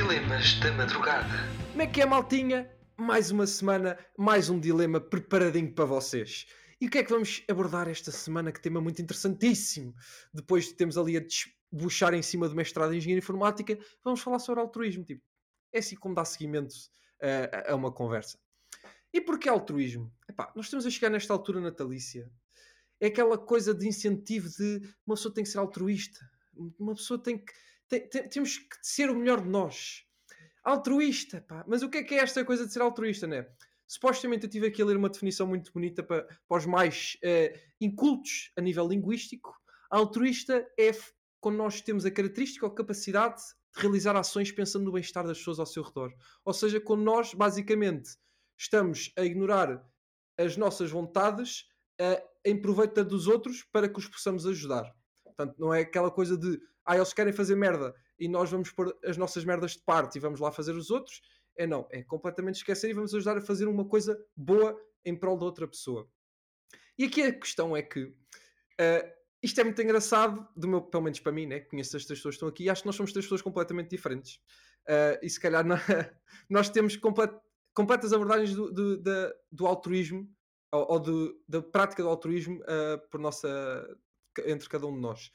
Dilemas da madrugada. Como é que é, maltinha? Mais uma semana, mais um dilema preparadinho para vocês. E o que é que vamos abordar esta semana? Que tema muito interessantíssimo. Depois de termos ali a desbuchar em cima do mestrado em Engenharia Informática, vamos falar sobre altruísmo. Tipo, é assim como dá seguimento uh, a uma conversa. E porquê altruísmo? Epá, nós estamos a chegar nesta altura natalícia. É aquela coisa de incentivo de uma pessoa tem que ser altruísta. Uma pessoa tem que tem, tem, temos que ser o melhor de nós. Altruísta, pá. Mas o que é que é esta coisa de ser altruísta, né? Supostamente eu tive aqui a ler uma definição muito bonita para, para os mais uh, incultos a nível linguístico. Altruísta é quando nós temos a característica ou capacidade de realizar ações pensando no bem-estar das pessoas ao seu redor. Ou seja, quando nós, basicamente, estamos a ignorar as nossas vontades uh, em proveito dos outros para que os possamos ajudar. Portanto, não é aquela coisa de ah, eles querem fazer merda e nós vamos pôr as nossas merdas de parte e vamos lá fazer os outros. É não, é completamente esquecer e vamos ajudar a fazer uma coisa boa em prol da outra pessoa. E aqui a questão é que uh, isto é muito engraçado, do meu, pelo menos para mim, né? conheço as três pessoas que estão aqui, e acho que nós somos três pessoas completamente diferentes. Uh, e se calhar nós temos complet, completas abordagens do, do, do, do altruísmo ou, ou do, da prática do altruísmo uh, por nossa, entre cada um de nós.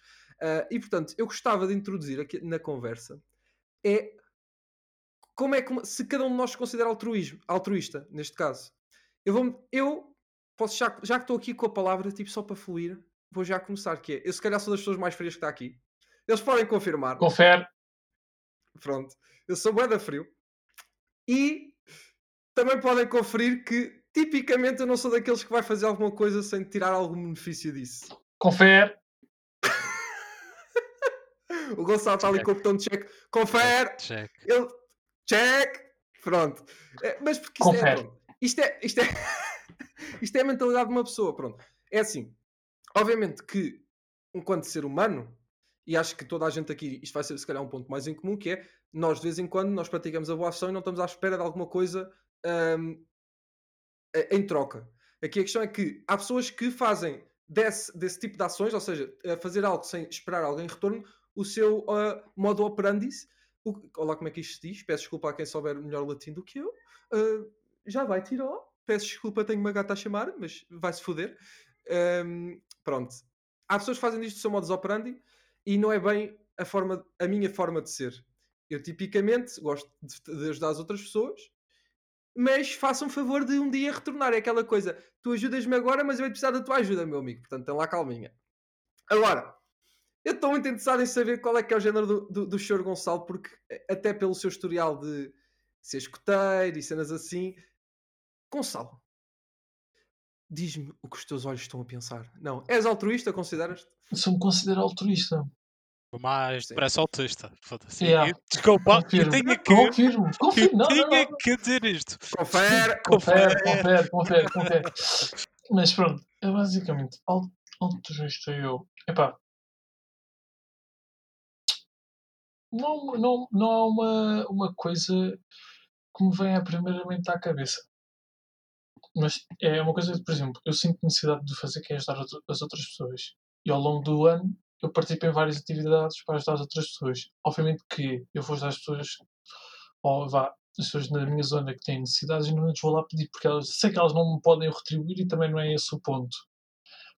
Uh, e portanto, eu gostava de introduzir aqui na conversa é como é que se cada um de nós se considera altruísmo, altruísta, neste caso. Eu vou eu posso já, já que estou aqui com a palavra, tipo, só para fluir, vou já começar, que é, eu se calhar sou das pessoas mais frias que está aqui. Eles podem confirmar. Confere. Pronto. Eu sou bué da frio. E também podem conferir que tipicamente eu não sou daqueles que vai fazer alguma coisa sem tirar algum benefício disso. Confere. O Gonçalo está ali com o botão de check. Confere. Check. Ele... Check. Pronto. É, mas porque isto é, pronto, isto é, isto é, isto é a mentalidade de uma pessoa. Pronto. É assim. Obviamente que, enquanto ser humano, e acho que toda a gente aqui, isto vai ser se calhar um ponto mais em comum, que é nós de vez em quando nós praticamos a boa ação e não estamos à espera de alguma coisa um, em troca. Aqui a questão é que há pessoas que fazem desse, desse tipo de ações, ou seja, fazer algo sem esperar alguém em retorno, o seu uh, modo operandi. Olá, como é que isto se diz? Peço desculpa a quem souber melhor latim do que eu. Uh, já vai, tirou. Peço desculpa, tenho uma gata a chamar, mas vai-se foder. Um, pronto. Há pessoas que fazem isto do seu modus operandi e não é bem a, forma, a minha forma de ser. Eu tipicamente gosto de, de ajudar as outras pessoas, mas faça um favor de um dia retornar. É aquela coisa, tu ajudas-me agora, mas eu vou precisar da tua ajuda, meu amigo. Portanto, tem lá calminha. Agora, eu estou muito interessado em saber qual é que é o género do, do, do Sr. Gonçalo, porque eh, até pelo seu historial de ser escoteiro e cenas assim. Gonçalo, diz-me o que os teus olhos estão a pensar. Não, és altruísta, consideras-te? Sou me considero altruísta. Mas parece autista. Foda-se. Yeah. Desculpa, eu tenho que. Confirmo, confirmo. Não, não, não. que dizer isto. Confere, confere, confere, confere, confere. Mas pronto, é basicamente altruísta eu. Epá, não, não, não há uma, uma coisa que me venha primeiramente à cabeça. Mas é uma coisa que, por exemplo, eu sinto necessidade de fazer que é ajudar as outras pessoas. E ao longo do ano eu participo em várias atividades para ajudar as outras pessoas. Obviamente que eu vou ajudar as pessoas, ou vá, as pessoas na minha zona que têm necessidades e não lhes vou lá pedir, porque elas, sei que elas não me podem retribuir e também não é esse o ponto.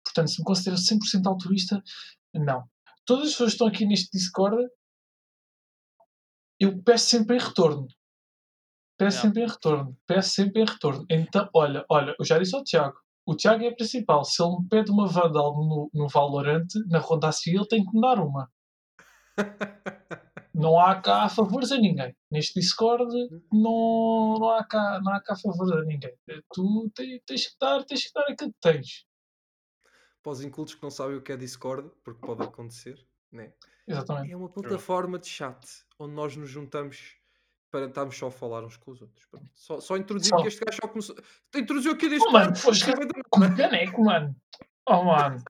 Portanto, se me considero 100% altruísta, não. Todas as pessoas que estão aqui neste Discord eu peço sempre em retorno. Peço sempre em retorno. Peço sempre em retorno. Então, olha, olha, eu já disse ao Tiago. O Tiago é principal. Se ele me pede uma Vandal no, no Valorant, na ronda a seguir, ele tem que me dar uma. não há cá a favores a ninguém. Neste Discord não, não, há, cá, não há cá a favores a ninguém. Tu tens, tens que dar, tens que dar aquilo que tens. Para os incultos que não sabem o que é Discord, porque pode acontecer, né? Exatamente. É uma plataforma de chat onde nós nos juntamos para estarmos só a falar uns com os outros. Pronto. Só, só introduzir Só. que este gajo só começou. Introduziu aqui desde Oh, mano, foste com caneco, mano. Oh, mano.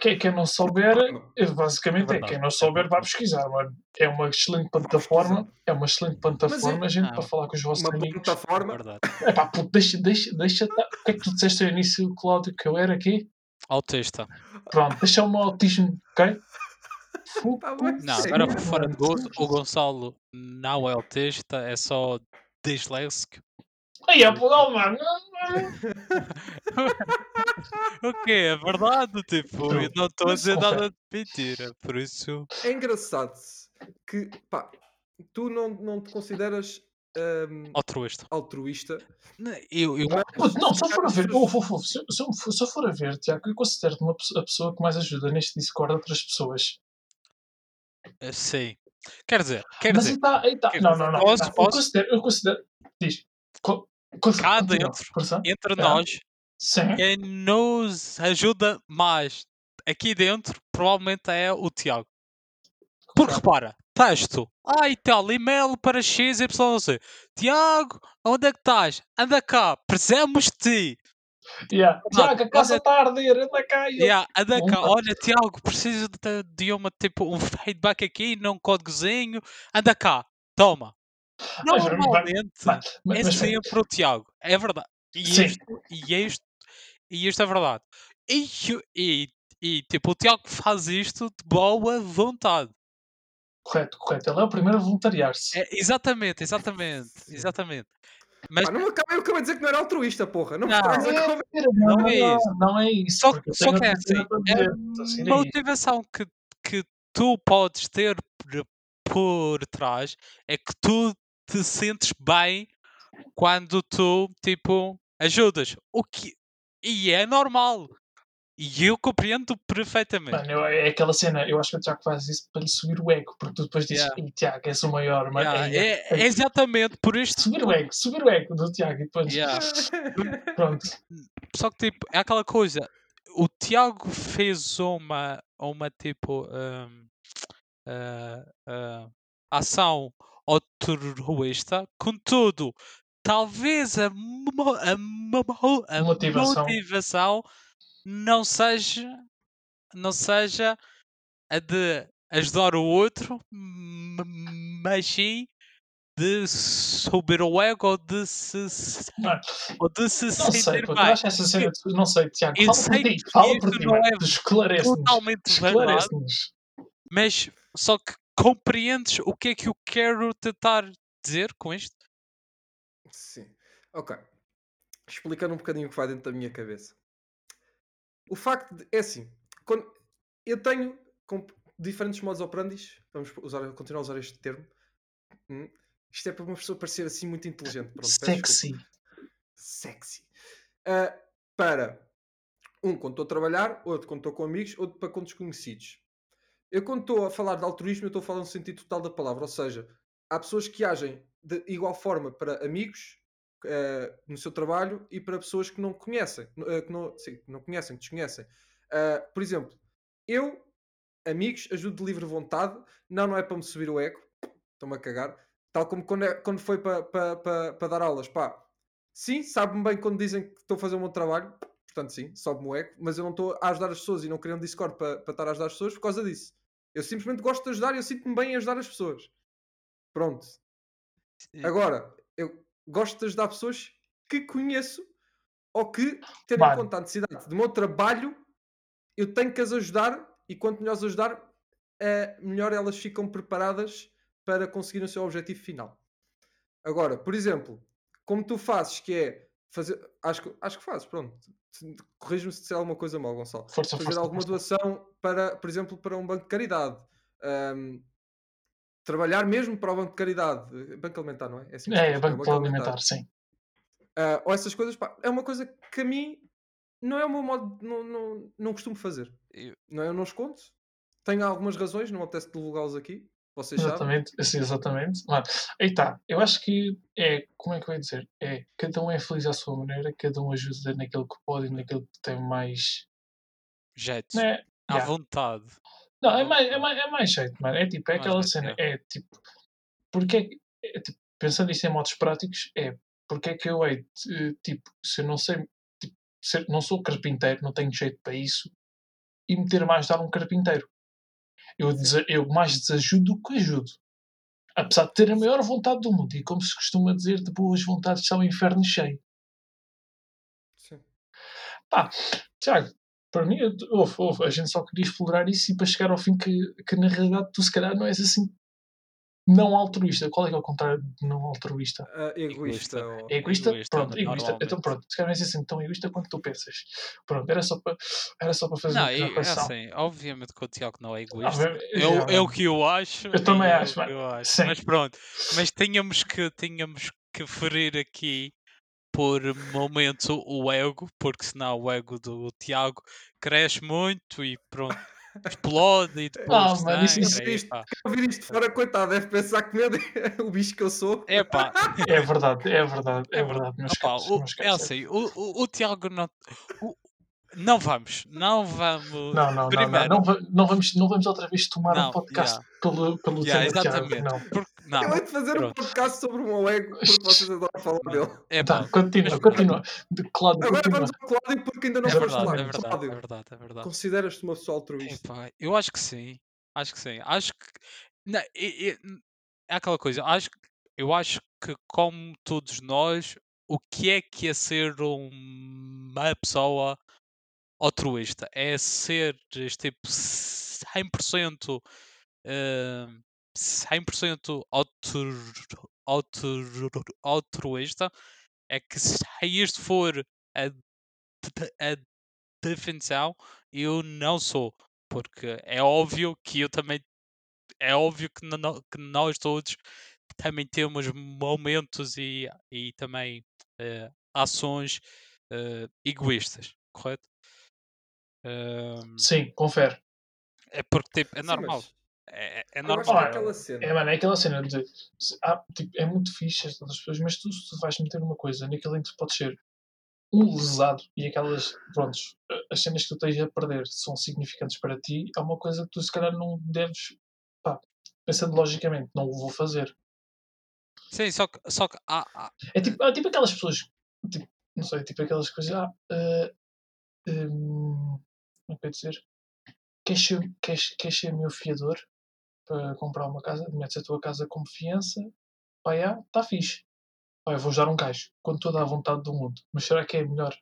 Quem, quem não souber, é, basicamente, é, quem não souber vai pesquisar, mano. É uma excelente plataforma. É uma excelente plataforma, gente, Ah, para falar com os vossos uma amigos. plataforma. Verdade. Epá, puto, deixa, deixa, deixa. tá- O que é que tu disseste ao início, Cláudio, que eu era aqui? Autista. Pronto, deixa o meu autismo, ok? Tá Não, sim. agora fora de gozo, o. Gonçalo não é autista, é só disléxico. Aí é pô, mano. O quê? É verdade, tipo, eu não estou a dizer nada de mentira, por isso... É engraçado que, pá, tu não, não te consideras hum, Altruísta. altruísta. Eu, eu, mas Não, só for a ver, oh, oh, oh, se, se, eu for- se eu for a ver, Tiago, eu considero-te uma pessoa, a pessoa que mais ajuda neste Discord outras pessoas. Eu sei. Quer dizer, quer Mas dizer, está, aí está. quer Não, dizer, não, não. posso- não. Eu posso? considero, eu considero. Diz. Co, Cá continua, dentro. força. entre É. nós, Sim. quem nos ajuda mais aqui dentro provavelmente é o Tiago. Porque repara, texto, ah e tal, e-mail para X, Y, Z. Tiago, onde é que estás? Anda cá, precisamos de ti. Yeah. Tiago, a casa está a arder, anda cá. eu- Yeah, anda cá, olha Tiago, preciso de, de uma, tipo, um feedback aqui, num códigozinho. Anda cá, toma. Mas, Normalmente mas, mas, é sempre o Tiago, é verdade. E isto, e isto, e isto é verdade. E, e, e tipo, o Tiago faz isto de boa vontade. Correto, correto. Ele é o primeiro a voluntariar-se. É, exatamente, exatamente, exatamente. Mas Pá, não me acabei, eu acabei de dizer que não era altruísta, porra. Não me Não. É, não, Não é isso. Não é isso. só, só que é assim, para a motivação que, que tu podes ter por, por trás é que tu te sentes bem quando tu, tipo, ajudas. O que, e é normal. E eu compreendo perfeitamente. Mano, eu- é aquela cena, eu acho que o Tiago faz isso para lhe subir o ego, porque tu depois dizes, Yeah. "Ei, Tiago, és o maior, mano. Yeah, Ei, é, é exatamente por isto. Subir o ego, subir o ego do Tiago e depois, Yeah. pronto. Só que tipo, é aquela coisa. O Tiago fez uma, uma tipo hum, ah, ah, ação altruísta, contudo, talvez a, mo- a, mo- a Motivação. motivação não seja não seja a de ajudar o outro, mas sim de subir o ego ou de se, se- Mano, ou de se não sei, sentir bem. acho essa cena, não sei, Tiago, eu fala sei por ti, que fala por ti, não é esclarece-nos, totalmente verdade. esclarece-nos. Mas só que compreendes o que é que eu quero tentar dizer com isto? Sim. Ok. Explicando um bocadinho o que vai dentro da minha cabeça. O facto de. É assim. Quando eu tenho com diferentes modos operandis, vamos usar, continuar a usar este termo. hum, Isto é para uma pessoa parecer assim muito inteligente. Pronto. Sexy. Sexy. Ah, para um quando estou a trabalhar, outro quando estou com amigos, outro para com desconhecidos. Eu quando estou a falar de altruísmo, eu estou a falar no sentido total da palavra, ou seja, há pessoas que agem de igual forma para amigos eh, no seu trabalho e para pessoas que não conhecem, eh, que não, sim, não conhecem, que desconhecem. Ah, por exemplo, eu, amigos, ajudo de livre vontade, não, não é para me subir o ego, estou-me a cagar, tal como quando, é- quando foi para, para, para, para dar aulas, pá, sim, sabe-me bem quando dizem que estou a fazer o meu trabalho, portanto sim, sobe-me o ego, mas eu não estou a ajudar as pessoas e não queria um Discord para, estar a ajudar as pessoas por causa disso. Eu simplesmente gosto de ajudar e eu sinto-me bem em ajudar as pessoas. Pronto. Agora, eu gosto de ajudar pessoas que conheço ou que, tendo em conta a necessidade do meu trabalho, eu tenho que as ajudar e quanto melhor as ajudar, eh, melhor elas ficam preparadas para conseguir o seu objetivo final. Agora, por exemplo, como tu fazes, que é fazer. Acho que, acho que fazes, pronto. Corrige-me se disser alguma coisa mal, Gonçalo Força, fazer força. alguma força. doação para, por exemplo, para um banco de caridade. Ahm, trabalhar mesmo para o banco de caridade. Eh, Banco alimentar, não é? assim que se É, diz, banco para alimentar, sim. Ah, ou essas coisas, pá, é uma coisa que a mim não é o meu modo, não, não, não costumo fazer. Eu- Não é? Eu não escondo. Tenho algumas razões, não me apetece divulgá-los aqui. Vocês sabem. Exatamente, assim, exatamente. Mano, aí está. Eu acho que é, como é que eu ia dizer? É, cada um é feliz à sua maneira, cada um ajuda naquilo que pode e naquilo que tem mais. Jeito. Né? À Yeah. vontade. Não, é mais, é, mais, é mais jeito, mano. É tipo, é Mais aquela cena. É tipo, porque é, que- é, tipo, pensando isto em modos práticos, é porque é que eu hei tipo, se eu não sei, tipo, se não sou carpinteiro, não tenho jeito para isso, e meter mais dar um carpinteiro. Eu, eu mais desajudo do que ajudo. Apesar de ter a maior vontade do mundo, e como se costuma dizer, de boas vontades está o inferno cheio. Sim. Pá, Tiago, Para mim, eu- ouve, ouve, a gente só queria explorar isso e para chegar ao fim que, que na realidade tu se calhar não és assim não altruísta. Qual é que é o contrário de não altruísta? Ah, egoísta. Egoísta. É egoísta? Egoísta, pronto, egoísta. Então pronto, se calhar não és assim tão egoísta quanto tu pensas. Pronto, era só para, era só para fazer Não, uma é, é correção. assim, obviamente que o Tiago não é Ah, egoísta. É o, é o que eu acho. Eu também é acho, mas- eu acho. Mas pronto, mas tínhamos que, tínhamos que ferir aqui por momento o ego, porque senão o ego do Tiago cresce muito e pronto, explode e depois Ah, mano, isto- pá. Ouvir isto fora, coitado, deve pensar que medo o bicho que eu sou. É pá, É verdade, é verdade, é verdade. Opá, caros, o- é assim, o, o, o Tiago não. o- não vamos, não vamos. Não, não, primeiro, não, não, não vamos, não vamos outra vez tomar Não, um podcast yeah. pelo, pelo Yeah, tema de Tiago, exatamente. não. Porque, não, Eu hei de fazer um pronto. podcast sobre o meu ego, porque vocês adoram falar dele. é Tá, continua, mas continua. De Cláudio, Agora continua. vamos ao Cláudio, porque ainda não é foste lá. é verdade, é verdade, é verdade. consideras-te uma pessoa altruísta? Epá, eu acho que sim. Acho que sim. Acho que. Não, e- n- é aquela coisa. Acho, eu acho que, como todos nós, o que é que é ser uma pessoa altruísta? É ser tipo 100%, eh, 100% altru, altru, altruísta. É que se isto for a, a definição, eu não sou. Porque é óbvio que eu também. É óbvio que, no- que nós todos também temos momentos e, e também eh, ações eh, egoístas, correto? Ahm, Sim, confere. é porque tipo, é Sim, normal. mas É, é normal. é Olha, aquela cena. É, mano, é aquela cena de. ah, tipo, é muito fixe as outras pessoas, mas tu, tu vais meter uma coisa naquilo em que tu podes ser um lesado e aquelas. Prontos, as cenas que tu tens a perder são significantes para ti, é uma coisa que tu se calhar não deves. Pá, pensando logicamente, não o vou fazer. Sim, só que, só que há, há- É tipo, é tipo aquelas pessoas. Tipo, não sei, tipo aquelas coisas. Ah, ah, hum, como é que eu ia dizer? Queres ser, queres, queres ser meu fiador para comprar uma casa? Metes a tua casa como fiança. Pá, já, está fixe. Pá, eu vou usar um gajo com toda a vontade do mundo. Mas será que é a melhor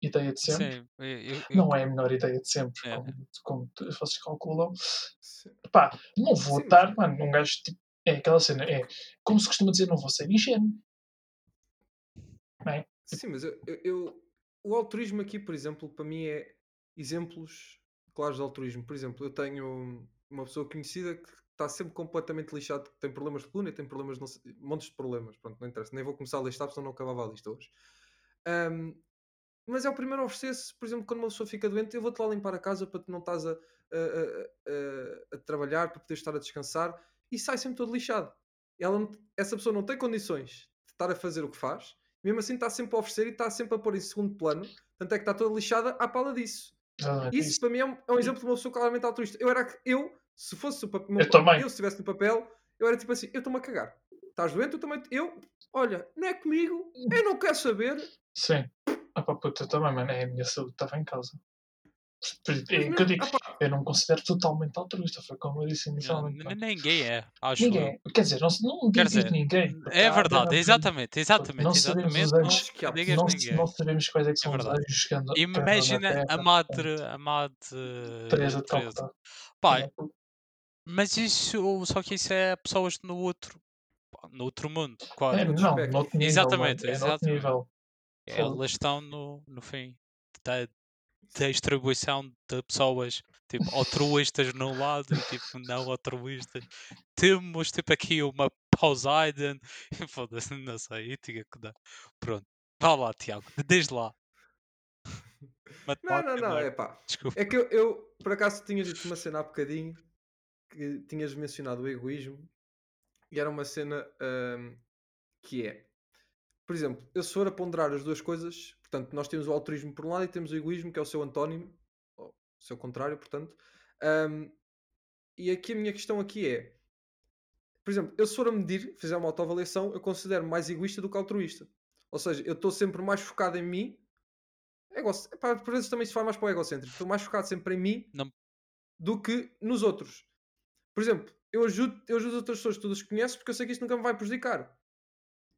ideia de sempre? sim, eu- eu- Não é a melhor ideia de sempre, É. como, como vocês calculam. Sim. Pá, não vou Sim, estar, mano, um gajo tipo. É aquela cena, é como se costuma dizer, não vou ser ingênuo. Não é? Sim, mas eu, eu- eu- o altruísmo aqui, por exemplo, para mim é exemplos claros de altruísmo. Por exemplo, eu tenho uma pessoa conhecida que está sempre completamente lixado, que tem problemas de coluna e tem problemas, não sei- montes de problemas. Pronto, não interessa, nem vou começar a listar, senão não acabava a lista hoje. Ahm, mas é o primeiro a oferecer-se, por exemplo, quando uma pessoa fica doente, eu vou-te lá limpar a casa para tu não estás a, a- a- a- trabalhar, para poderes estar a descansar, e sai sempre todo lixado. Ela, essa pessoa não tem condições de estar a fazer o que faz, mesmo assim está sempre a oferecer e está sempre a pôr em segundo plano, tanto é que está toda lixada à pala disso. Exatamente, Isso, isso. para mim é um, é um exemplo de uma pessoa claramente altruísta. Eu era que eu, se fosse o papel, Eu também. eu se estivesse no papel, eu era tipo assim, eu estou-me a cagar. Estás doente, eu também, eu, olha, não é comigo, eu não quero saber. Sim. Ah pá, puta, eu também, mano, é a minha saúde estava em causa. Mas É o que eu digo, ah pá, eu não me considero totalmente altruísta, foi como eu disse inicialmente. n- mano. ninguém é, acho eu. Ninguém, quer dizer, não, não Quer digo dizer, ninguém. É verdade, exatamente, exatamente, não sabemos os exatamente. anjos, Não não, ninguém. não sabemos quais é que são os verdade. anjos Imagina a Terra, madre, a madre Teresa de. Calcutá. Pá, mas isso, só que isso é pessoas no outro, no outro mundo, É, quase. outro não, espectro. noutro nível, Exatamente, mano, é exatamente. nível. Elas estão no, no fim da distribuição de pessoas tipo altruístas num lado e tipo não altruístas. Temos tipo aqui uma Poseidon. Foda-se, não sei, tinha que dar. Pronto, vá lá, Tiago, desde lá. não, não, não, é pá. Desculpa. É que eu, eu, por acaso, tinha dito uma cena há bocadinho que tinhas mencionado o egoísmo e era uma cena ahm, que é, por exemplo, eu se for a ponderar as duas coisas, portanto, nós temos o altruísmo por um lado e temos o egoísmo, que é o seu antónimo, ou o seu contrário, portanto. ahm, e aqui a minha questão aqui é, por exemplo, eu se for a medir, fizer uma autoavaliação, eu considero mais egoísta do que altruísta. Ou seja, eu estou sempre mais focado em mim. Ego... Epá, por vezes também se faz mais para o egocêntrico. Estou mais focado sempre em mim Não- do que nos outros. Por exemplo, eu ajudo, eu ajudo outras pessoas que todas conheces porque eu sei que isto nunca me vai prejudicar.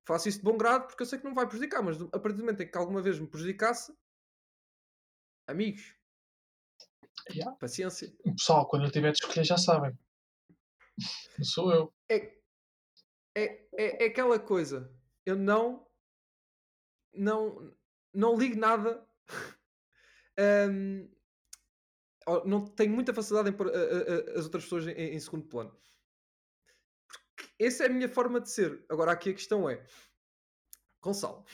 Faço isso de bom grado porque eu sei que não vai prejudicar, mas a partir do momento em que alguma vez me prejudicasse, amigos, Yeah. Paciência. Pessoal, quando eu tiver de escolher já sabem. Não sou eu. É, é, é, é aquela coisa. Eu não. Não. Não ligo nada. Ó, não tenho muita facilidade em pôr a- a- a- as outras pessoas em, em segundo plano. Porque essa é a minha forma de ser. Agora aqui a questão é. Gonçalo.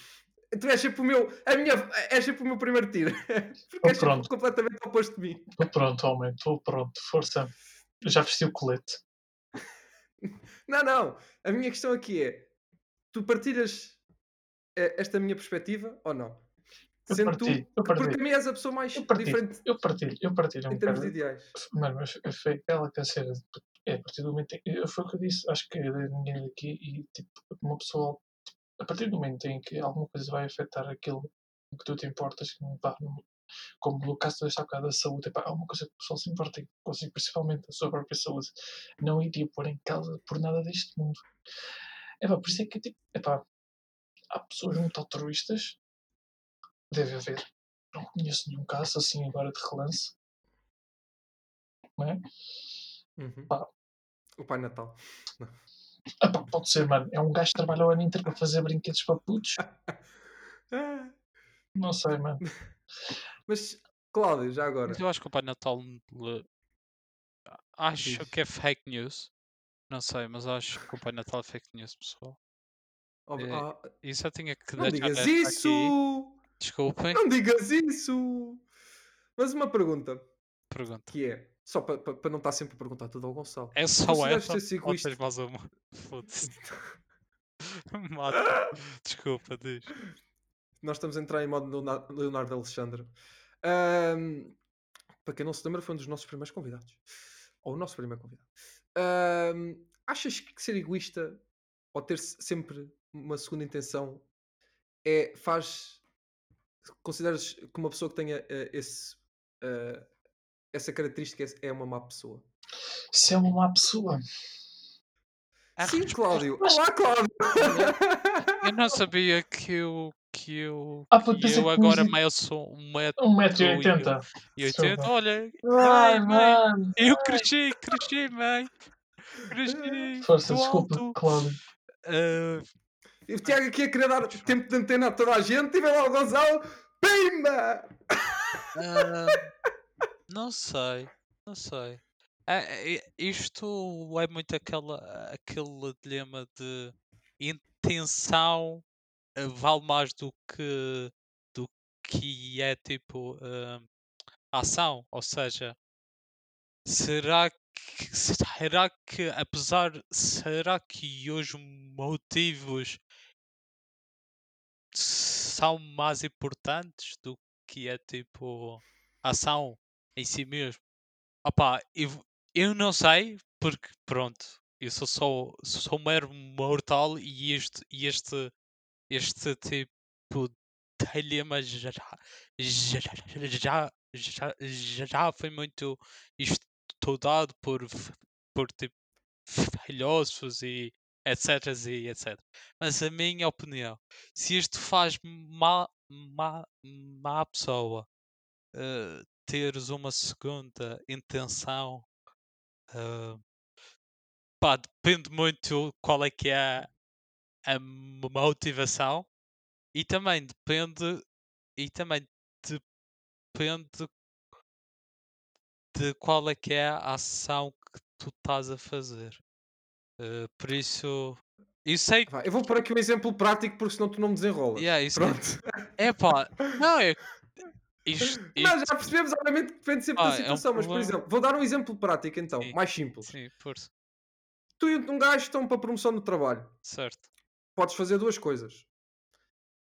Tu és sempre o meu. A minha, és sempre o meu primeiro tiro. Porque és sempre pronto. completamente oposto de mim. Estou pronto, homem. Estou pronto. Força. Eu já vesti o colete. Não, não. A minha questão aqui é: tu partilhas eh, esta minha perspectiva ou não? Eu Sendo partilho, tu, eu porque a mim és a pessoa mais Eu partilho. diferente Eu partilho. Eu partilho. um em termos de ideais. Mano, mas foi aquela que a cena. de- É, a partir do momento em que. Foi o que eu disse. Acho que ninguém aqui. E tipo, uma pessoa. A partir do momento em que alguma coisa vai afetar aquilo que tu te importas, que, pá, não- como no caso desta bocado da saúde, pá, há uma coisa que o pessoal se importa, consigo, principalmente a sua própria saúde, não iria pôr em causa por nada deste mundo. É pá, por isso é que tipo, é pá, há pessoas muito altruístas, deve haver. Não conheço nenhum caso assim agora de relance. Não é? Uhum. Pá. O Pai Natal. Ah, pá, pode ser, mano. É um gajo que trabalha o ano inteiro para fazer brinquedos para putos. Não sei, mano. Mas, Cláudio, já agora. Mas eu acho que o Pai Natal. Acho Diz. que é fake news. Não sei, mas acho que o Pai Natal é fake news, pessoal. Ó, é, ó, Isso eu tinha que não deixar digas isso! aqui. Desculpem, Não digas isso! Mas uma pergunta pergunta. que é, só para para não estar sempre a perguntar tudo ao Gonçalo. É só essa? Ou egoísta? tens mais uma? Foda-se. Mata. Desculpa, diz. Nós estamos a entrar em modo Leonardo, Alexandre. Ahm, para quem não se lembra, foi um dos nossos primeiros convidados. Ou o nosso primeiro convidado. Ahm, achas que ser egoísta ou ter se- sempre uma segunda intenção é, faz. Consideras que uma pessoa que tenha eh, esse, eh, essa característica é- é uma má pessoa? Se é uma má pessoa. A Sim, resposta- Cláudio! Olá, Cláudio! Eu não sabia que eu. Que eu, Ah, que eu que agora tinhas- meio sou um metro 1,80m. e 80. Olha, Ai, Ai, mãe. mano. eu cresci, cresci, mãe. Cresci. Força, desculpa, alto. Cláudio. Ah, E o Tiago aqui a querer dar tempo de antena a toda a gente e vem lá o Gonçalo. Pimba! ah, não sei, não sei. É- isto é muito aquela, aquele dilema de intenção ah, vale mais do que do que é tipo ah, ação. Ou seja, será será que apesar será que os motivos são mais importantes do que é tipo ação em si mesmo. Opá, eu, eu não sei, porque pronto, eu sou só sou mero mortal e este, este, este tipo de dilema já, já, já, já, já foi muito estudado por, por tipo, filósofos e etc e etc. Mas a minha opinião, se isto faz má, má, má pessoa eh, teres uma segunda intenção, eh, pá, depende muito qual é que é a motivação e também depende e também depende de qual é que é a ação que tu estás a fazer. Eh, por isso, eu sei Vai, eu vou pôr aqui um exemplo prático porque senão tu não me desenrolas. Yeah, isso Pronto. é pá, não é isto, Não, isto- já percebemos, obviamente, que depende sempre Ah, da é um situação, mas por exemplo, vou dar um exemplo prático então, Sim. mais simples. sim, força, Tu e um gajo estão para promoção no trabalho. certo. Podes fazer duas coisas.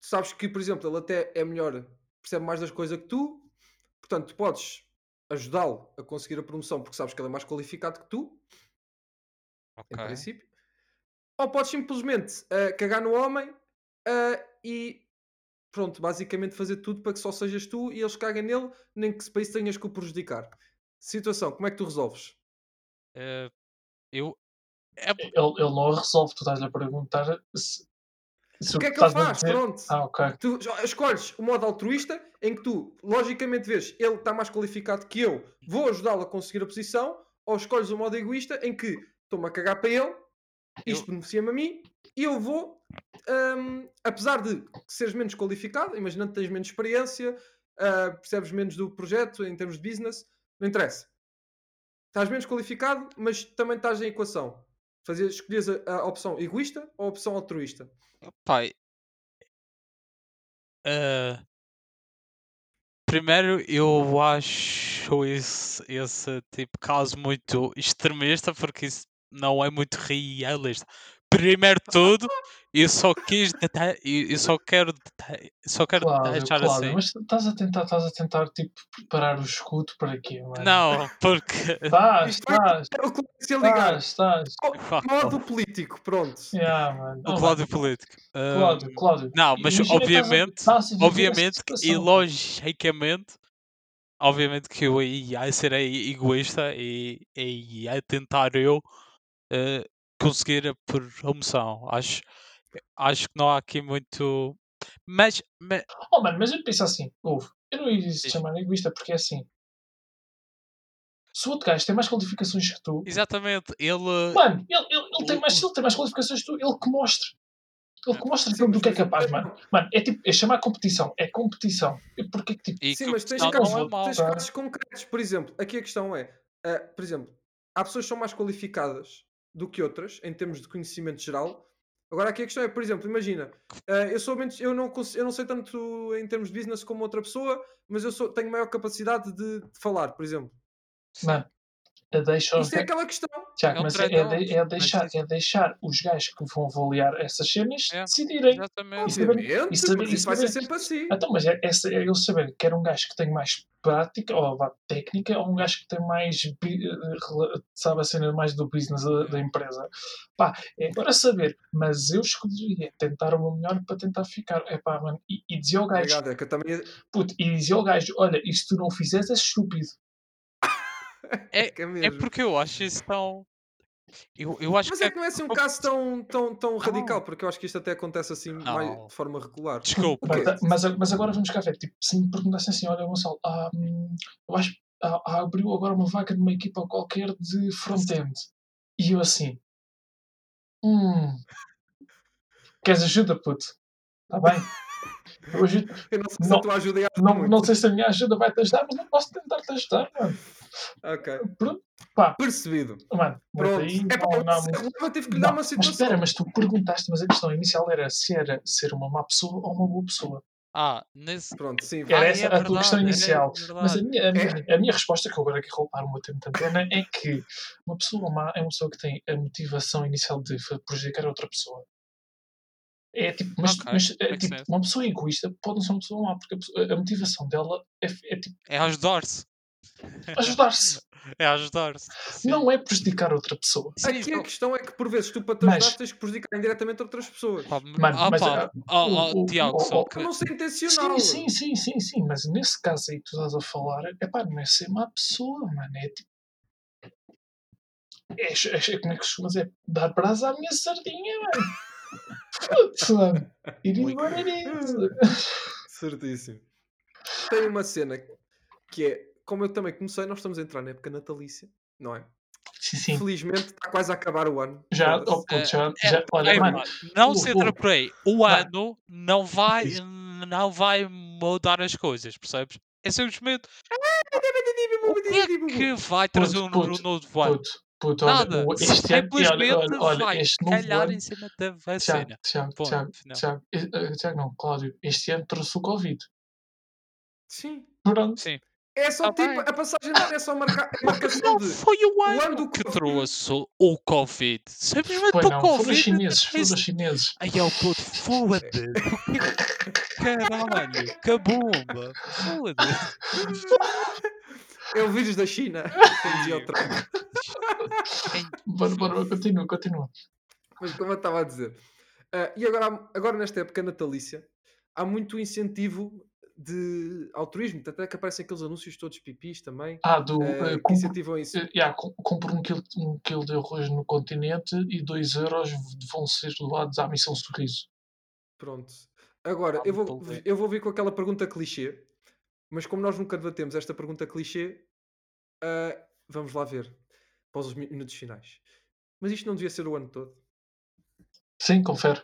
Tu sabes que, por exemplo, ele até é melhor, percebe mais das coisas que tu, portanto, tu podes ajudá-lo a conseguir a promoção porque sabes que ele é mais qualificado que tu, em Ok. princípio. Ou podes simplesmente ah, cagar no homem ah, e pronto, basicamente fazer tudo para que só sejas tu e eles caguem nele, nem que se para isso tenhas que o prejudicar. Situação, como é que tu resolves? Eh, eu é, Ele, ele não a resolve. Tu estás-lhe a perguntar se. O que é que ele faz? dizer- Pronto. Ah, ok. Tu escolhes o modo altruísta em que tu, logicamente, vês ele está mais qualificado que eu, vou ajudá-lo a conseguir a posição, ou escolhes o modo egoísta em que estou-me a cagar para ele, isto beneficia-me a mim, e eu vou, hum, apesar de seres menos qualificado, imaginando que tens menos experiência, ah, percebes menos do projeto em termos de business, não interessa. Estás menos qualificado, mas também estás em equação. Fazer, escolhes a, a opção egoísta ou a opção altruísta. Pai. ah, primeiro, eu acho esse, esse tipo de caso muito extremista, porque isso não é muito realista. Primeiro de tudo, eu só quis eu só quero só quero Cláudio, deixar Cláudio, assim. mas estás a tentar, estás a tentar tipo preparar o escudo para quê, mano? Não, porque Estás, estás, É o que se ligar. estás, estás. Modo político, pronto. Yeah, mano. o Cláudio político. Cláudio, Ahm, Cláudio. não, mas imagina estás a- obviamente, estás a essa obviamente que- e logicamente, obviamente que eu ia ser egoísta e, e ia tentar eu eh, conseguir a promoção. Acho, acho que não há aqui muito. Mas, mas Oh, mano, mas eu penso assim, ouve, eu não ia se chamar egoísta porque é assim. Se o outro gajo tem mais qualificações que tu, exatamente, ele. mano, ele, ele, ele tem o- mais, o- se ele tem mais qualificações que tu, ele que mostre. Ele que mostra Sim, do que é por capaz, mano. Mano, é tipo, é chamar competição, é competição. E Porque tipo, E Sim, que mas tens casos, é mau. tens Tá. casos concretos. Por exemplo, aqui a questão é: ah, por exemplo, há pessoas que são mais qualificadas do que outras em termos de conhecimento geral. Agora, aqui a questão é, por exemplo, imagina, ah, eu sou eu não, eu não sei tanto em termos de business como outra pessoa, mas eu sou, tenho maior capacidade de, de falar, por exemplo. é deixa os Isto é ga- aquela questão. Tiago, É um mas é, é, trade-off, de- é mas deixar, isso- é deixar os gajos que vão avaliar essas cenas É, decidirem. Exatamente. Isso saber- e saber- mas e isso vai ser sempre assim. Então, mas é, é eu saber que quer um gajo que tem mais prática ou técnica ou um gajo que tem mais, eh, sabe a cena mais do business da, da empresa. Pá, é agora saber, mas eu escolheria tentar o meu melhor para tentar ficar. É pá, mano, e, e dizer ao gajo, Obrigado, é que eu também. puto, e dizer ao gajo, olha, e se tu não fizeres é estúpido. É- é É mesmo. porque eu acho isso tão. Eu, eu acho Mas que é que não é assim um caso tão, tão, tão radical, porque eu acho que isto até acontece assim mais, de forma regular. Desculpa. Mas, quê? mas, mas agora vamos cá ver, tipo, se me perguntassem assim, olha Gonçalo, ah, eu acho ah, abriu agora uma vaga numa equipa qualquer de front-end. E eu assim, hum, queres ajuda, puto? Está bem? Eu ajudo. Eu não sei se Não- a tua ajuda ia Não, muito. não sei se a minha ajuda vai te ajudar, mas não posso tentar te ajudar, mano. Ok. Pronto, pá, Percebido. mano, mas Pronto. aí É não, não mas releva, tive que lhe dar uma mas situação. espera, mas tu perguntaste, mas a questão inicial era se era ser uma má pessoa ou uma boa pessoa. Ah, nesse. Pronto, sim. Era Ah, essa é a tua questão verdade, é inicial. Mas a verdade. minha, a, É. minha, a minha resposta, que eu agora quero roubar o meu tempo de antena, é que uma pessoa má é uma pessoa que tem a motivação inicial de prejudicar a outra pessoa. É tipo, mas, Ok, mas, é, makes tipo uma pessoa egoísta pode não ser uma pessoa má, porque a, a motivação dela é, é tipo É ajudar-se. ajudar-se, É ajudar-se. Não é prejudicar outra pessoa. Sim, Aqui a questão é que por vezes tu para te Mas- ajudar tens que prejudicar indiretamente outras pessoas. pá, Mano, ah, mas, pá, ah, ah, o- o- Tiago, o- só que. não ser intencional. Sim, sim, sim, sim, sim, mas nesse caso aí que tu estás a falar, é pá, não é ser má pessoa, mano, é tipo. É, é, é- como é que costuma dizer? Dar brasa à minha sardinha, mano. Foda-se, mano. It is what it is. Certíssimo. Tem uma cena que é, como eu também comecei, nós estamos a entrar na época natalícia, não é? Sim, sim. Felizmente está quase a acabar o ano. Já, oh, puto, já, É, já, olha, Ei, mano, não se entra por aí. O Vai. ano não vai, não vai mudar as coisas, percebes? É simplesmente o que é que vai trazer um número puto, novo ano? puto, puto, olha, Nada. o- este ano, olha, Simplesmente olha, olha, vai este calhar ano, em cima da vacina. Tiago, Tiago. Tiago, Tiago não, Cláudio, este ano trouxe o Covid. Sim. Pronto. Sim. É só Tá tipo, bem. a passagem é só marcar, a marcação Não de. foi o ano, que Covid. trouxe o Covid. Simplesmente Foi o não, foram os Covid. chineses, foram os chineses. Ai, é o puto, foda-se. Caralho, que bomba. Foda-se. É o vírus da China. Como dizia o Trump. Bora, bora, continua, continua. Mas como eu estava a dizer. ah, e agora, agora, nesta época natalícia, há muito incentivo de altruísmo. Até que aparecem aqueles anúncios todos pipis também. Ah, do. ah, eh, que compro, incentivam isso. eh, yeah, com- compro um quilo, um quilo de arroz no continente e 2 euros vão ser doados à Missão Sorriso. Pronto. Agora, Há eu vou, eu vou vir com aquela pergunta clichê, mas como nós nunca debatemos esta pergunta clichê, ah, vamos lá ver para os minutos finais. Mas isto não devia ser o ano todo. Sim, confere.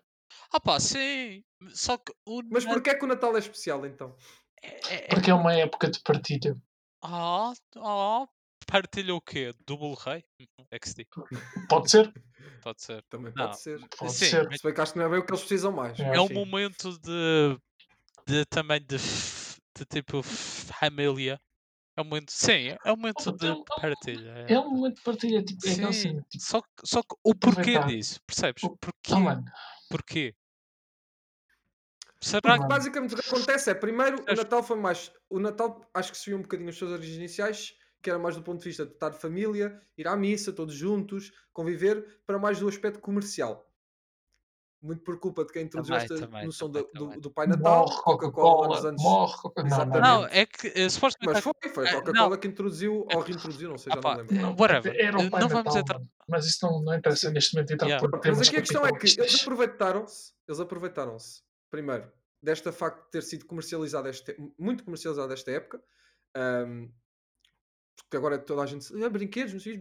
Ah pá, sim. Só que o Mas Natal porquê é que o Natal é especial então? é, é- Porque é uma época de partilha. Ah, ah, partilha o quê? Double Rei? XD. Pode ser? Pode ser. Também Não, pode ser. Pode Sim, ser. Se bem que acho que não é bem o que eles precisam mais. É. mas É um sim. momento de, de também de, f- de tipo família. É um momento, sim, é um momento Oh, de é partilha. É um momento de partilha. Tipo, é Sim, cena. Tipo, só, que- só que o porquê aproveitar. disso, percebes? O- Porquê? oh, mano. Porquê? Será Porque, que Basicamente o que acontece é, primeiro, o? Natal foi mais. O Natal acho que se viu um bocadinho as suas origens iniciais, que era mais do ponto de vista de estar de família, ir à missa, todos juntos, conviver, para mais do aspecto comercial. Muito por culpa de quem introduziu Também, esta também, noção também, do, também. do Pai Natal, morre Coca-Cola nos Coca-Cola, anos. morre Coca-Cola. Não, é que eh, supostamente. Mas foi, foi a eh, Coca-Cola que introduziu, ou reintroduziu, não sei, já Ah pá, não lembro. Não, whatever. Era Eh, o Pai não vamos Natal, entrar. mano. Mas isso não, não interessa neste momento entrar Yeah. por Mas aqui a questão é que eles aproveitaram-se, eles aproveitaram-se, primeiro, desta facto de ter sido comercializado esta, muito comercializado esta época, ahm, porque agora toda a gente ah, brinquedos, não sei,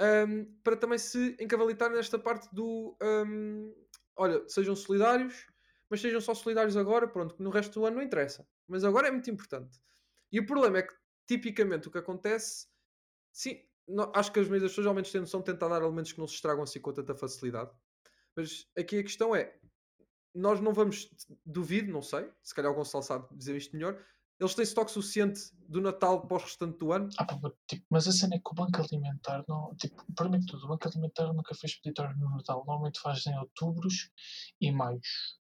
bis, bis, bis, bis", ahm, para também se encavalitar nesta parte do ahm, olha, sejam solidários, mas sejam só solidários agora, pronto, que no resto do ano não interessa. Mas agora é muito importante. E o problema é que, tipicamente, o que acontece, sim, não- acho que as mesmas pessoas realmente têm noção de tentar dar elementos que não se estragam assim com tanta facilidade. Mas aqui a questão é: nós não vamos, duvido, não sei, se calhar o Gonçalo sabe dizer isto melhor. Eles têm estoque suficiente do Natal para o restante do ano? Ah, tipo, mas a cena é que o Banco Alimentar, não, tipo, para mim tudo, o Banco Alimentar nunca fez peditório no Natal. Normalmente faz em outubros e maios.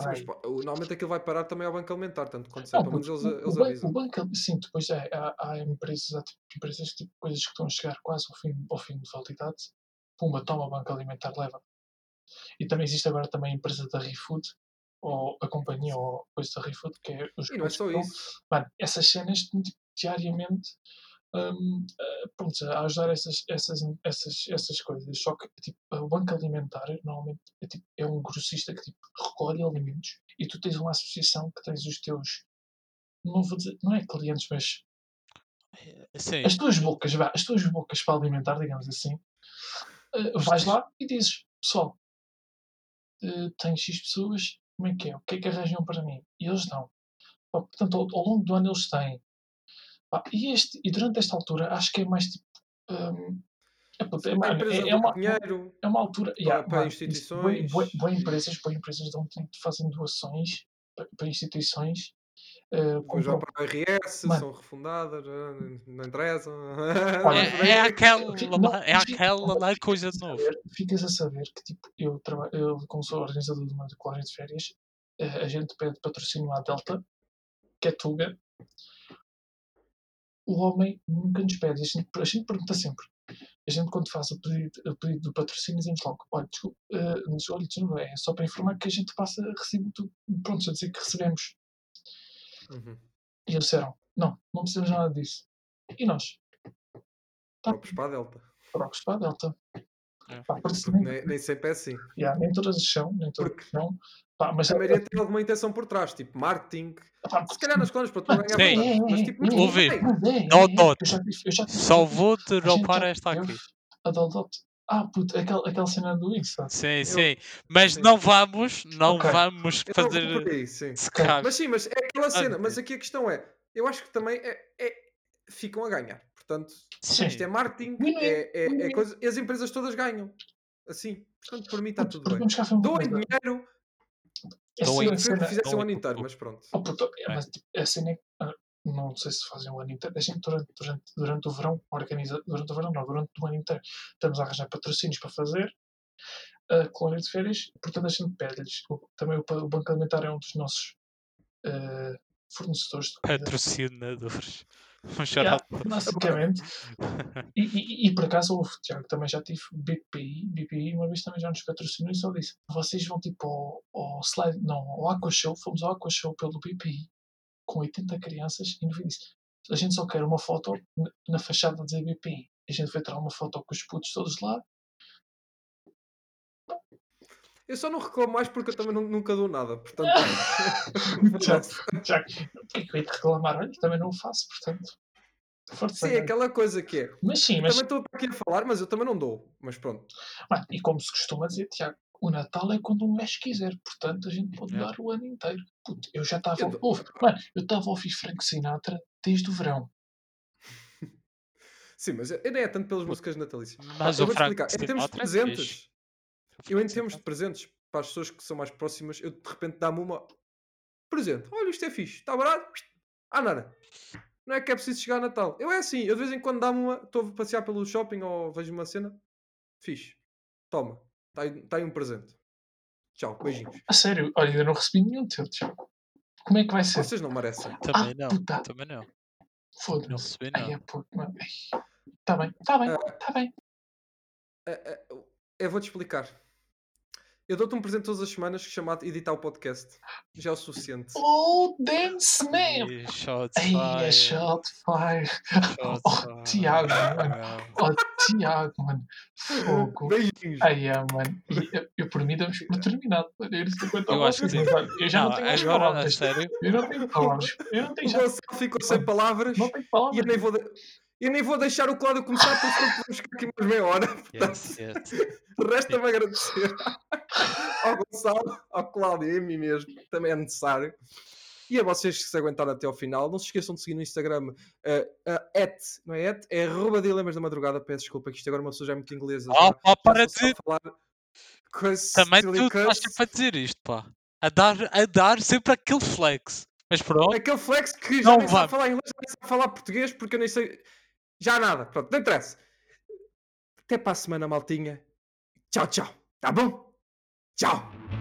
Sim, mas normalmente aquilo vai parar também ao Banco Alimentar, tanto quando sai, pelo menos eles, eles o, avisam. o banco, sim, depois há, há, há empresas, há tipo, empresas, tipo, coisas que estão a chegar quase ao fim, ao fim de validade. Pumba, toma, o Banco Alimentar, leva. E também existe agora também a empresa da ReFood, ou a companhia, ou coisa da ReFood, que é os E não é só isso. Mano, essas cenas tipo, diariamente hum, eh, pronto, a ajudar essas, essas, essas, essas coisas. Só que tipo, o banco alimentar normalmente é, tipo, é um grossista que tipo, recolhe alimentos e tu tens uma associação que tens os teus. Não vou dizer, não é clientes, mas Sim, as tuas bocas, vá, as tuas bocas para alimentar, digamos assim. eh, vais lá e dizes, pessoal, eh, tenho X pessoas, como é que é? O que é que arranjam para mim? E eles dão. Portanto, ao, ao longo do ano eles têm. E, este, e durante esta altura acho que é mais tipo. hum, é, é, é, é uma, dinheiro, é uma altura. para, yeah, para instituições. bué empresas, bué empresas dão, tipo, fazem doações para, para instituições. Depois vai compram- para o RS, Mano. são refundadas, não-. Olha, é, é aquela, é aquela lá ficas coisa a de novo. saber- Ficas a saber que, tipo, eu, traba- eu como sou organizador de uma colónia de férias, eh, a gente pede patrocínio à Delta, que é Tuga. O homem nunca nos pede. A gente, a gente pergunta sempre. A gente, quando faz o pedido, o pedido do patrocínio, dizemos logo: olha, desculpa, mas, olha, desculpa, é só para informar que a gente passa recibo do. Pronto, a dizer que recebemos. Uhum. E eles disseram: não, não precisamos nada disso. E nós? Tá, Próprios para a Delta. trocos para a Delta. É. Pá, porque Porque também- nem, nem sempre é assim. Yeah, nem todas são, nem todas Porque são. Pá, mas a maioria tem alguma intenção por trás, tipo marketing. pá, Se calhar nas colónias para tu ganhar sim. mas tipo, é, Ouvir. é, é, é. dot. Eu já tive, eu já tive, Só vou a gente dropar esta aqui. A Daldot. Ah, puto, aquela, aquela cena do Insta. Sim, sim. Mas sim. não vamos, não Ok. vamos Eu não fazer aí, sim. Mas sim, mas é aquela cena. Mas aqui a questão é: eu acho que também é, é- ficam a ganhar. Portanto, Sim. isto é marketing, é, é, é coisa, e as empresas todas ganham. Assim, portanto, por mim está tudo bem. Doem dinheiro, Doem. eu que o Doem ano inteiro, mas pronto. Oh, puto, é, mas, tipo, a cena é. ah, Não sei se fazem o ano inteiro. A gente, durante, durante, durante o verão, organiza. Durante o verão, não, durante o ano inteiro, estamos a arranjar patrocínios para fazer a colónia de férias. Portanto, a gente pede-lhes. Também o, o Banco Alimentar é um dos nossos ah, fornecedores. de. Patrocinadores. Um Yeah, basicamente. E, e, e por acaso houve, Tiago, também já tive BPI, BPI uma vez também já nos patrocinou e só disse: vocês vão tipo ao, ao slide, não, ao Aqua Show, fomos ao Aqua Show pelo BPI com 80 crianças e disse: a gente só quer uma foto na, fachada a dizer BPI. A gente foi tirar uma foto com os putos todos lá. Eu só não reclamo mais porque eu também nu- nunca dou nada. Portanto, Já, já, o que é que eu ia reclamar? Olha, também não o faço, portanto. Força, sim, é aquela coisa que é. Mas sim, Eu mas também estou aqui a falar, mas eu também não dou. Mas pronto. E como se costuma dizer, Tiago, o Natal é quando um gajo quiser, portanto a gente pode Yeah. dar o ano inteiro. Puto, eu já estava. Eu dou- Ouve, Mano, eu estava a ouvir Frank Sinatra desde o verão. Sim, mas eu nem é tanto pelas músicas natalícias. Mas eu Frank explicar. Em termos de é presentes, eu em termos de presentes, para as pessoas que são mais próximas, eu de repente dá-me uma. Presente. Olha, isto é fixe. Está barato? Ah, nada. Não é que é preciso chegar a Natal. Eu é assim, eu de vez em quando dá-me uma. Estou a passear pelo shopping ou vejo uma cena. Fixe. Toma. Está aí, tá aí um presente. Tchau, beijinhos. A sério, olha, ainda não recebi nenhum teu, Tiago. Como é que vai ser? Vocês não merecem. Também Ah, não. puta. Também não. Não Foda-se. recebi, Ai, não. é puto, mano. Está bem, está bem, Ah. está bem. Ah, ah, Eu vou-te explicar. Eu dou-te um presente todas as semanas chamado editar o podcast. Já é o suficiente. Oh, damn snap! Shots Ai, é fire. shot fire. shots Oh, fire. Tiago, mano. Oh, Tiago, mano. Fogo. Beijinhos. Ai, é, mano. E eu, eu por mim damos por terminado. mano. Eu, Eu acho que sim. eu já não, Não, tenho mais agora, a palavras. sério. Eu não tenho palavras. Eu não tenho O já. Ficou sem palavras. Não tenho E palavras. eu nem vou, de- eu nem vou deixar o Cláudio começar, porque senão vamos ficar aqui mais meia hora. Yes, yes. Resta-me agradecer ao Gonçalo, ao Cláudio e a mim mesmo, também é necessário. E a vocês que se aguentaram até ao final, não se esqueçam de seguir no Instagram, uh, uh, at, não é at, é arroba dilemas da madrugada, peço desculpa que isto agora uma pessoa já é muito inglesa. Oh, já, já para de. falar Também tu estás sempre a dizer isto, pá. A dar, a dar sempre aquele flex. Mas pronto. Aquele flex que já Não nem sabe falar inglês, já nem sabe falar português, porque eu nem sei. Já nada. Pronto, não interessa. Até para a semana, maltinha. Tchau, tchau. Tá bom? Tchau.